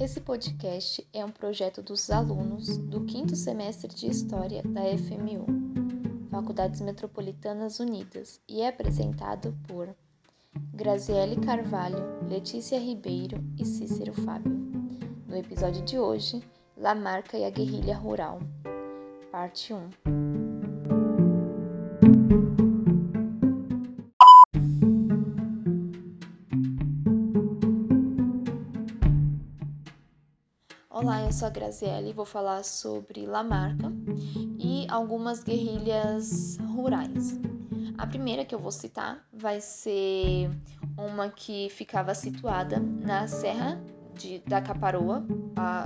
Esse podcast é um projeto dos alunos do quinto semestre de História da FMU, Faculdades Metropolitanas Unidas, e é apresentado por Graziele Carvalho, Letícia Ribeiro e Cícero Fábio. No episódio de hoje, Lamarca e a Guerrilha Rural, parte 1. Olá, eu sou a Graziele e vou falar sobre Lamarca e algumas guerrilhas rurais. A primeira que eu vou citar vai ser uma que ficava situada na Serra de, da Caparoa, a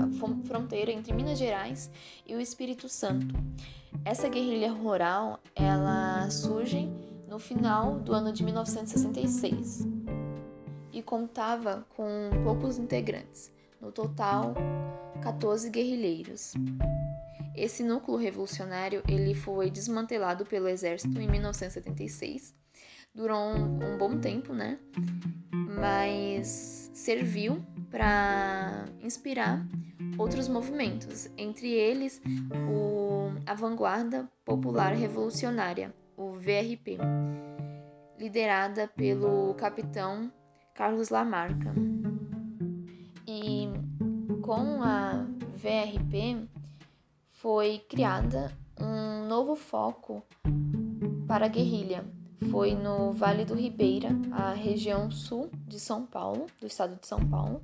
fronteira entre Minas Gerais e o Espírito Santo. Essa guerrilha rural, ela surge no final do ano de 1966 e contava com poucos integrantes. No total, 14 guerrilheiros. Esse núcleo revolucionário ele foi desmantelado pelo exército em 1976. Durou um, um bom tempo, né? Mas serviu para inspirar outros movimentos, entre eles o, a Vanguarda Popular Revolucionária, o VRP, liderada pelo capitão Carlos Lamarca. Com a VRP foi criada um novo foco para a guerrilha. Foi no Vale do Ribeira, a região sul de São Paulo, do estado de São Paulo.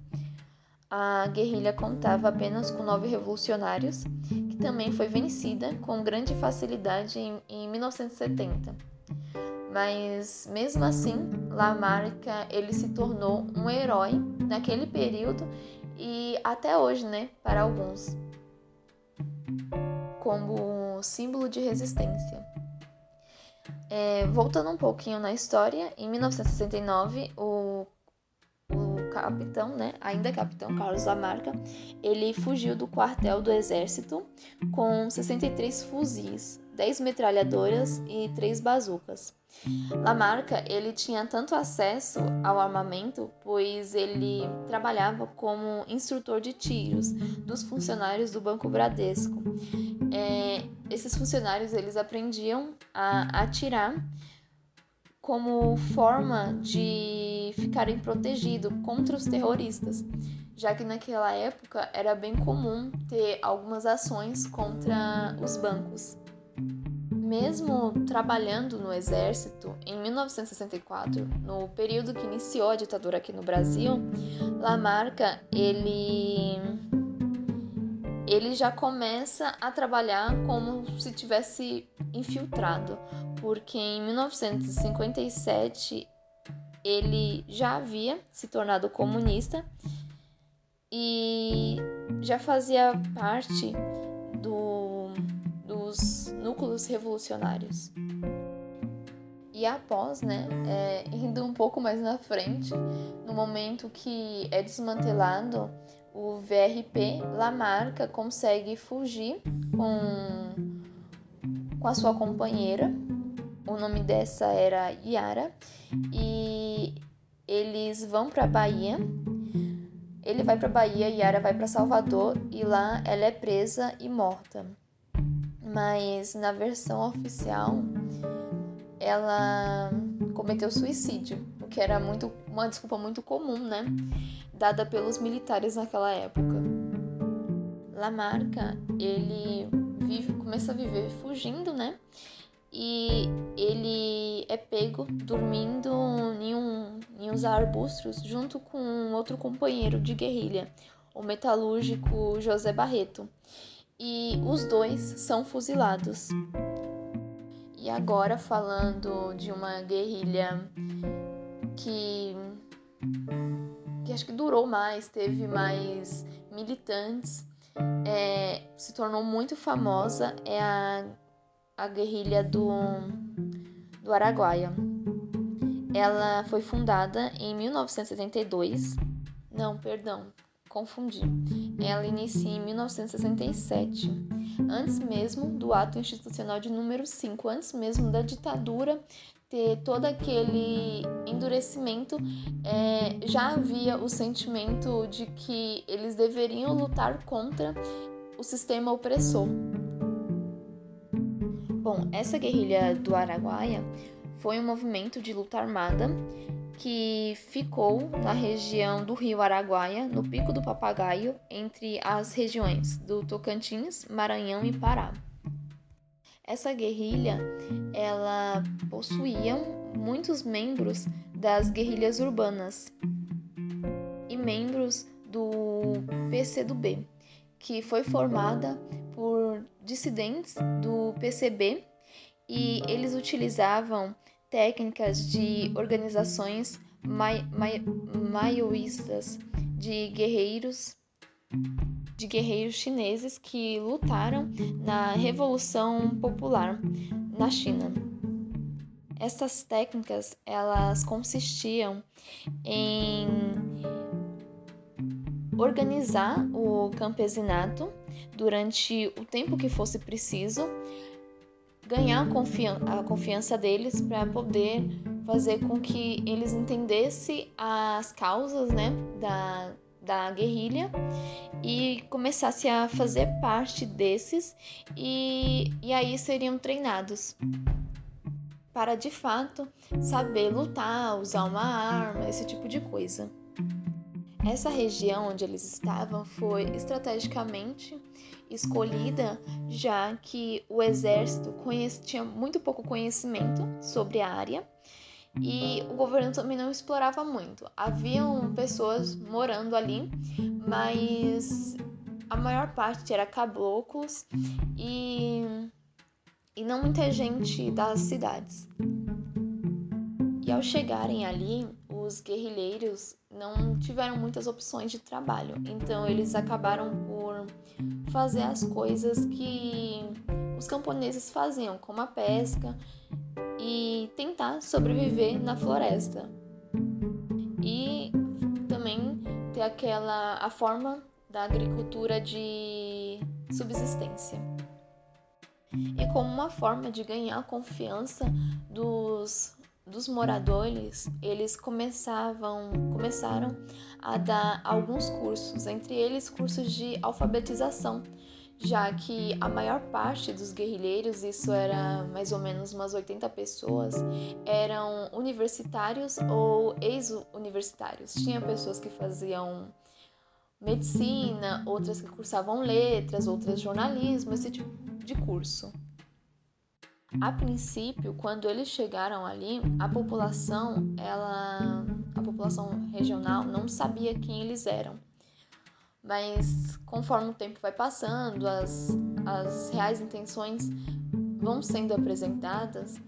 A guerrilha contava apenas com nove revolucionários, que também foi vencida com grande facilidade em, em 1970. Mas mesmo assim, Lamarca ele se tornou um herói naquele período e até hoje, né, para alguns, como símbolo de resistência. É, voltando um pouquinho na história, em 1969, o, o capitão, né, ainda capitão Carlos Lamarca, ele fugiu do quartel do exército com 63 fuzis, 10 metralhadoras e 3 bazucas. Lamarca ele tinha tanto acesso ao armamento, pois ele trabalhava como instrutor de tiros dos funcionários do Banco Bradesco. É, esses funcionários eles aprendiam a atirar como forma de ficarem protegidos contra os terroristas, já que naquela época era bem comum ter algumas ações contra os bancos. Mesmo trabalhando no exército, em 1964, no período que iniciou a ditadura aqui no Brasil, Lamarca ele ele já começa a trabalhar como se tivesse infiltrado, porque em 1957 ele já havia se tornado comunista e já fazia parte dos núcleos revolucionários. E após, né, é, indo um pouco mais na frente, no momento que é desmantelado o VRP, Lamarca consegue fugir com, com a sua companheira. O nome dessa era Yara. E eles vão para Bahia. Ele vai para Bahia, Yara vai para Salvador e lá ela é presa e morta mas na versão oficial ela cometeu suicídio, o que era muito uma desculpa muito comum, né, dada pelos militares naquela época. Lamarca, ele vive, começa a viver fugindo, né? E ele é pego dormindo em, um, em uns arbustos junto com outro companheiro de guerrilha, o metalúrgico José Barreto e os dois são fuzilados. E agora falando de uma guerrilha que que acho que durou mais, teve mais militantes, é, se tornou muito famosa é a, a guerrilha do, do Araguaia. Ela foi fundada em 1972. Não, perdão, confundi. Ela inicia em 1967, antes mesmo do ato institucional de número 5, antes mesmo da ditadura ter todo aquele endurecimento, é, já havia o sentimento de que eles deveriam lutar contra o sistema opressor. Bom, essa guerrilha do Araguaia foi um movimento de luta armada que ficou na região do rio Araguaia, no Pico do Papagaio, entre as regiões do Tocantins, Maranhão e Pará. Essa guerrilha, ela possuía muitos membros das guerrilhas urbanas e membros do PCdoB, que foi formada por dissidentes do PCB e eles utilizavam técnicas de organizações mai, mai, maoístas de guerreiros de guerreiros chineses que lutaram na Revolução Popular na China. Essas técnicas elas consistiam em organizar o campesinato durante o tempo que fosse preciso, ganhar a, confian a confiança deles para poder fazer com que eles entendessem as causas né, da, da guerrilha e começasse a fazer parte desses e, e aí seriam treinados para de fato saber lutar, usar uma arma, esse tipo de coisa. Essa região onde eles estavam foi estrategicamente escolhida, já que o exército tinha muito pouco conhecimento sobre a área e o governo também não explorava muito. Haviam pessoas morando ali, mas a maior parte era caboclos e, e não muita gente das cidades. E ao chegarem ali, os guerrilheiros não tiveram muitas opções de trabalho, então eles acabaram por fazer as coisas que os camponeses faziam, como a pesca e tentar sobreviver na floresta. E também ter aquela a forma da agricultura de subsistência. E como uma forma de ganhar a confiança dos, dos moradores, eles começavam, começaram a dar alguns cursos, entre eles cursos de alfabetização, já que a maior parte dos guerrilheiros, isso era mais ou menos umas 80 pessoas, eram universitários ou ex-universitários. Tinha pessoas que faziam medicina, outras que cursavam letras, outras jornalismo, esse tipo de curso. A princípio, quando eles chegaram ali, a população, ela, a população regional não sabia quem eles eram mas conforme o tempo vai passando, as, as reais intenções vão sendo apresentadas,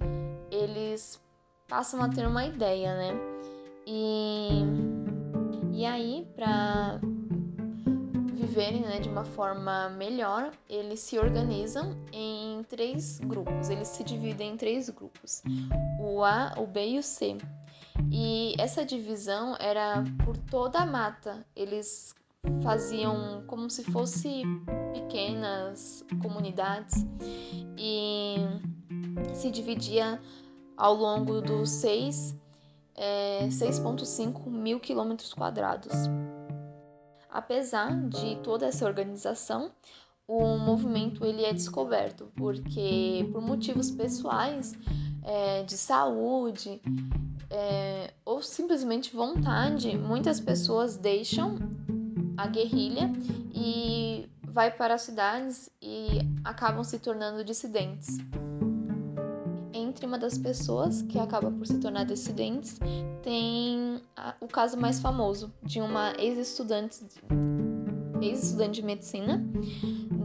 eles passam a ter uma ideia, né? E, e aí, para viverem né, de uma forma melhor, eles se organizam em três grupos. Eles se dividem em três grupos: o A, o B e o C. E essa divisão era por toda a mata. Eles faziam como se fosse pequenas comunidades e se dividia ao longo dos 6, é, 6,5 mil quilômetros quadrados. Apesar de toda essa organização, o movimento ele é descoberto porque por motivos pessoais é, de saúde é, ou simplesmente vontade, muitas pessoas deixam a guerrilha e vai para as cidades e acabam se tornando dissidentes. Entre uma das pessoas que acaba por se tornar dissidentes, tem o caso mais famoso de uma ex-estudante ex-estudante de medicina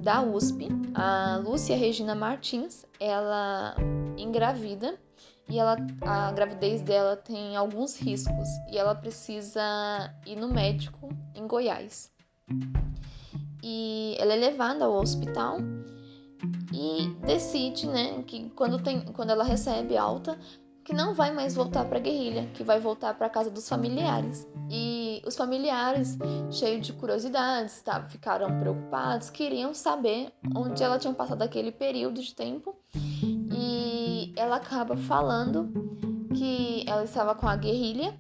da USP, a Lúcia Regina Martins, ela engravida e ela, a gravidez dela tem alguns riscos e ela precisa ir no médico em Goiás. E ela é levada ao hospital e decide, né, que quando, tem, quando ela recebe alta, que não vai mais voltar para a guerrilha, que vai voltar para casa dos familiares. E os familiares, cheios de curiosidades, tá, ficaram preocupados, queriam saber onde ela tinha passado aquele período de tempo ela acaba falando ela estava com a guerrilha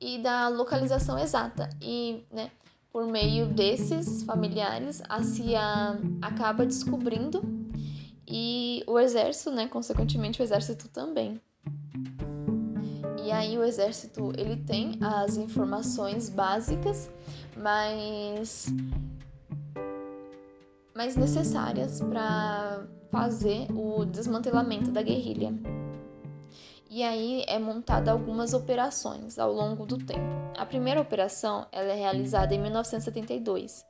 e da localização exata. E, né, por meio desses familiares, a CIA acaba descobrindo e o exército, né, consequentemente o exército também. E aí o exército ele tem as informações básicas, mas mais necessárias para fazer o desmantelamento da guerrilha. E aí é montada algumas operações ao longo do tempo. A primeira operação ela é realizada em 1972,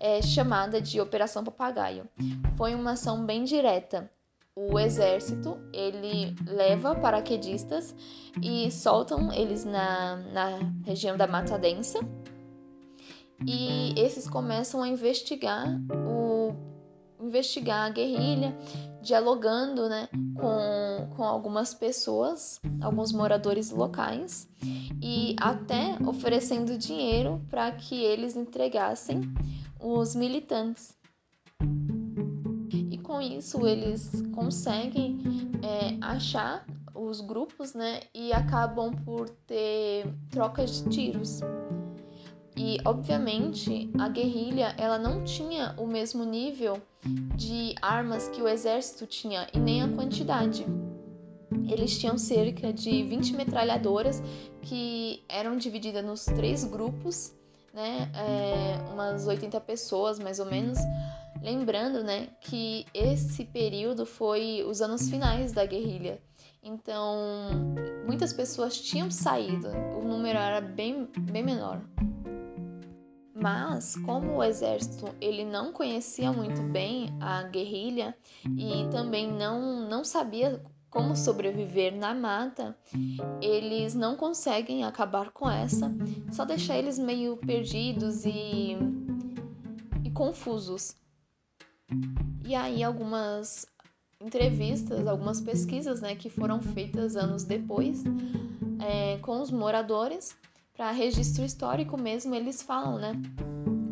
é chamada de Operação Papagaio. Foi uma ação bem direta. O exército ele leva paraquedistas e soltam eles na, na região da Mata Densa e esses começam a investigar o investigar a guerrilha, dialogando né, com, com algumas pessoas, alguns moradores locais, e até oferecendo dinheiro para que eles entregassem os militantes. E com isso eles conseguem é, achar os grupos né, e acabam por ter trocas de tiros. E obviamente a guerrilha ela não tinha o mesmo nível de armas que o exército tinha e nem a quantidade. Eles tinham cerca de 20 metralhadoras que eram divididas nos três grupos, né? É, umas 80 pessoas mais ou menos. Lembrando, né, que esse período foi os anos finais da guerrilha. Então, muitas pessoas tinham saído, o número era bem, bem menor. Mas como o exército ele não conhecia muito bem a guerrilha e também não, não sabia como sobreviver na mata, eles não conseguem acabar com essa, só deixar eles meio perdidos e, e confusos. E aí algumas entrevistas, algumas pesquisas né, que foram feitas anos depois é, com os moradores para registro histórico mesmo, eles falam, né,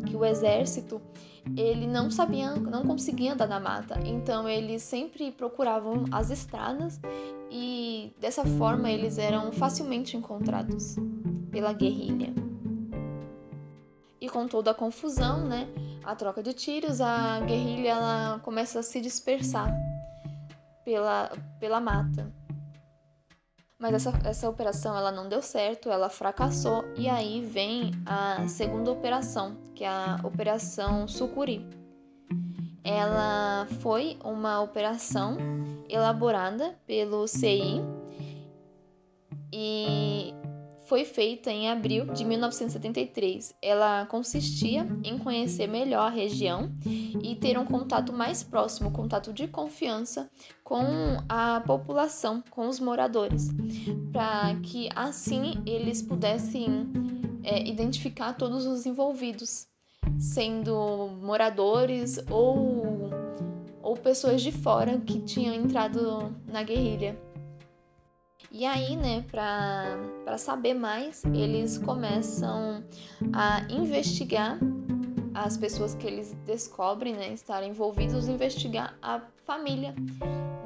que o exército ele não sabia, não conseguia andar na mata, então eles sempre procuravam as estradas e dessa forma eles eram facilmente encontrados pela guerrilha. E com toda a confusão, né, a troca de tiros, a guerrilha ela começa a se dispersar pela, pela mata. Mas essa, essa operação ela não deu certo, ela fracassou e aí vem a segunda operação, que é a Operação Sucuri. Ela foi uma operação elaborada pelo CI e foi feita em abril de 1973. Ela consistia em conhecer melhor a região e ter um contato mais próximo, contato de confiança com a população, com os moradores, para que assim eles pudessem é, identificar todos os envolvidos, sendo moradores ou, ou pessoas de fora que tinham entrado na guerrilha. E aí, né, para saber mais, eles começam a investigar as pessoas que eles descobrem, né, estarem envolvidos, investigar a família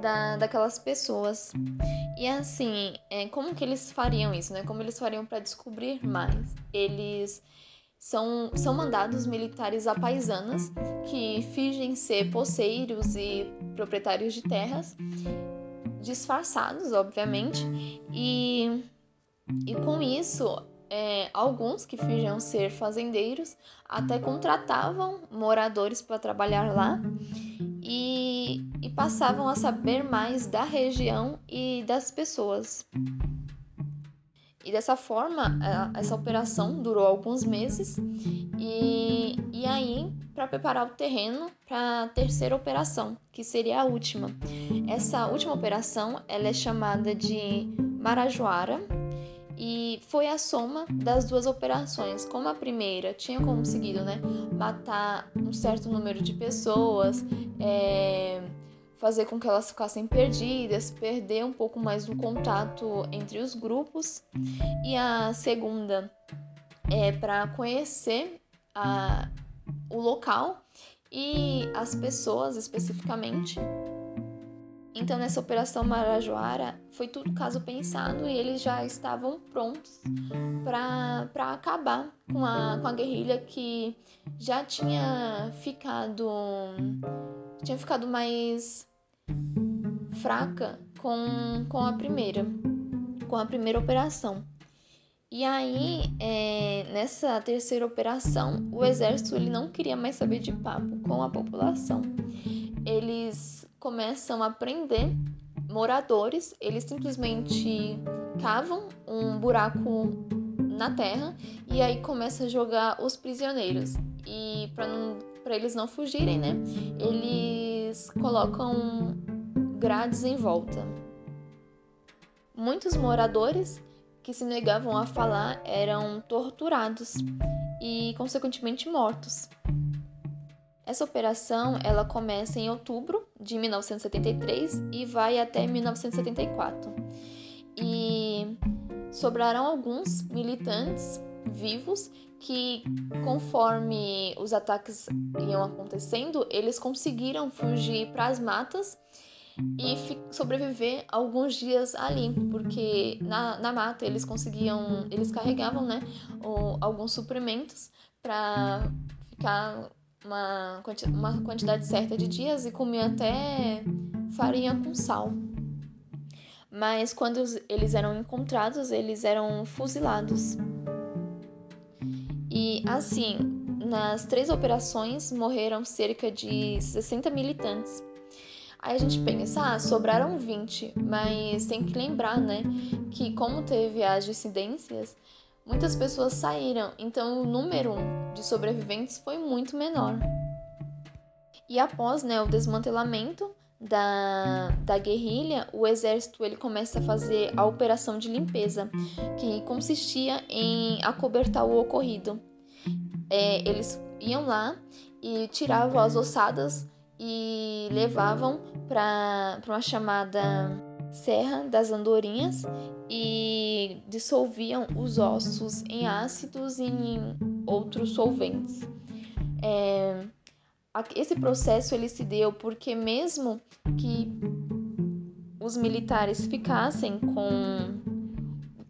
da, daquelas pessoas. E assim, é, como que eles fariam isso, né? Como eles fariam para descobrir mais? Eles são, são mandados militares a paisanas que fingem ser poceiros e proprietários de terras disfarçados, obviamente, e, e com isso, é, alguns que fingiam ser fazendeiros até contratavam moradores para trabalhar lá e, e passavam a saber mais da região e das pessoas. E dessa forma, essa operação durou alguns meses e, e aí para preparar o terreno para a terceira operação, que seria a última. Essa última operação ela é chamada de Marajoara e foi a soma das duas operações. Como a primeira tinha conseguido né, matar um certo número de pessoas, é, fazer com que elas ficassem perdidas, perder um pouco mais do contato entre os grupos, e a segunda é para conhecer a o local e as pessoas especificamente. Então, nessa Operação Marajoara, foi tudo caso pensado e eles já estavam prontos para acabar com a, com a guerrilha que já tinha ficado, tinha ficado mais fraca com, com a primeira, com a primeira operação. E aí, é, nessa terceira operação, o exército ele não queria mais saber de papo com a população. Eles começam a prender moradores, eles simplesmente cavam um buraco na terra e aí começa a jogar os prisioneiros. E para eles não fugirem, né? Eles colocam grades em volta. Muitos moradores que se negavam a falar eram torturados e consequentemente mortos. Essa operação ela começa em outubro de 1973 e vai até 1974. E sobraram alguns militantes vivos que, conforme os ataques iam acontecendo, eles conseguiram fugir para as matas e sobreviver alguns dias ali, porque na, na mata eles conseguiam, eles carregavam, né, o, alguns suprimentos para ficar uma, uma quantidade certa de dias e comiam até farinha com sal. Mas quando eles eram encontrados, eles eram fuzilados. E assim, nas três operações morreram cerca de 60 militantes. Aí a gente pensa, ah, sobraram 20, mas tem que lembrar, né, que como teve as dissidências, muitas pessoas saíram, então o número de sobreviventes foi muito menor. E após né, o desmantelamento da, da guerrilha, o exército ele começa a fazer a operação de limpeza, que consistia em acobertar o ocorrido. É, eles iam lá e tiravam as ossadas e levavam para uma chamada Serra das Andorinhas e dissolviam os ossos em ácidos e em outros solventes. É, esse processo ele se deu porque mesmo que os militares ficassem com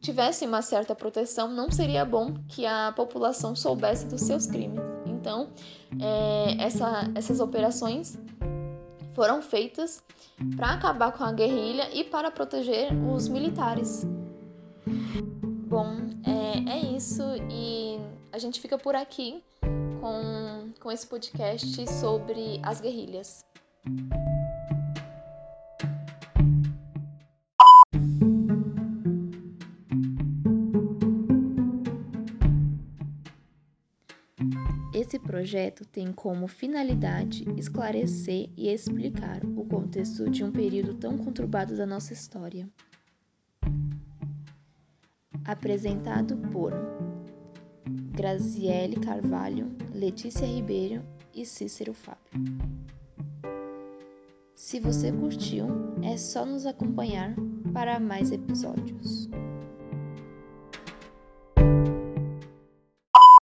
tivessem uma certa proteção, não seria bom que a população soubesse dos seus crimes. Então, é, essa, essas operações foram feitas para acabar com a guerrilha e para proteger os militares. Bom, é, é isso e a gente fica por aqui com, com esse podcast sobre as guerrilhas. Projeto tem como finalidade esclarecer e explicar o contexto de um período tão conturbado da nossa história. Apresentado por Graziele Carvalho, Letícia Ribeiro e Cícero Fábio. Se você curtiu, é só nos acompanhar para mais episódios.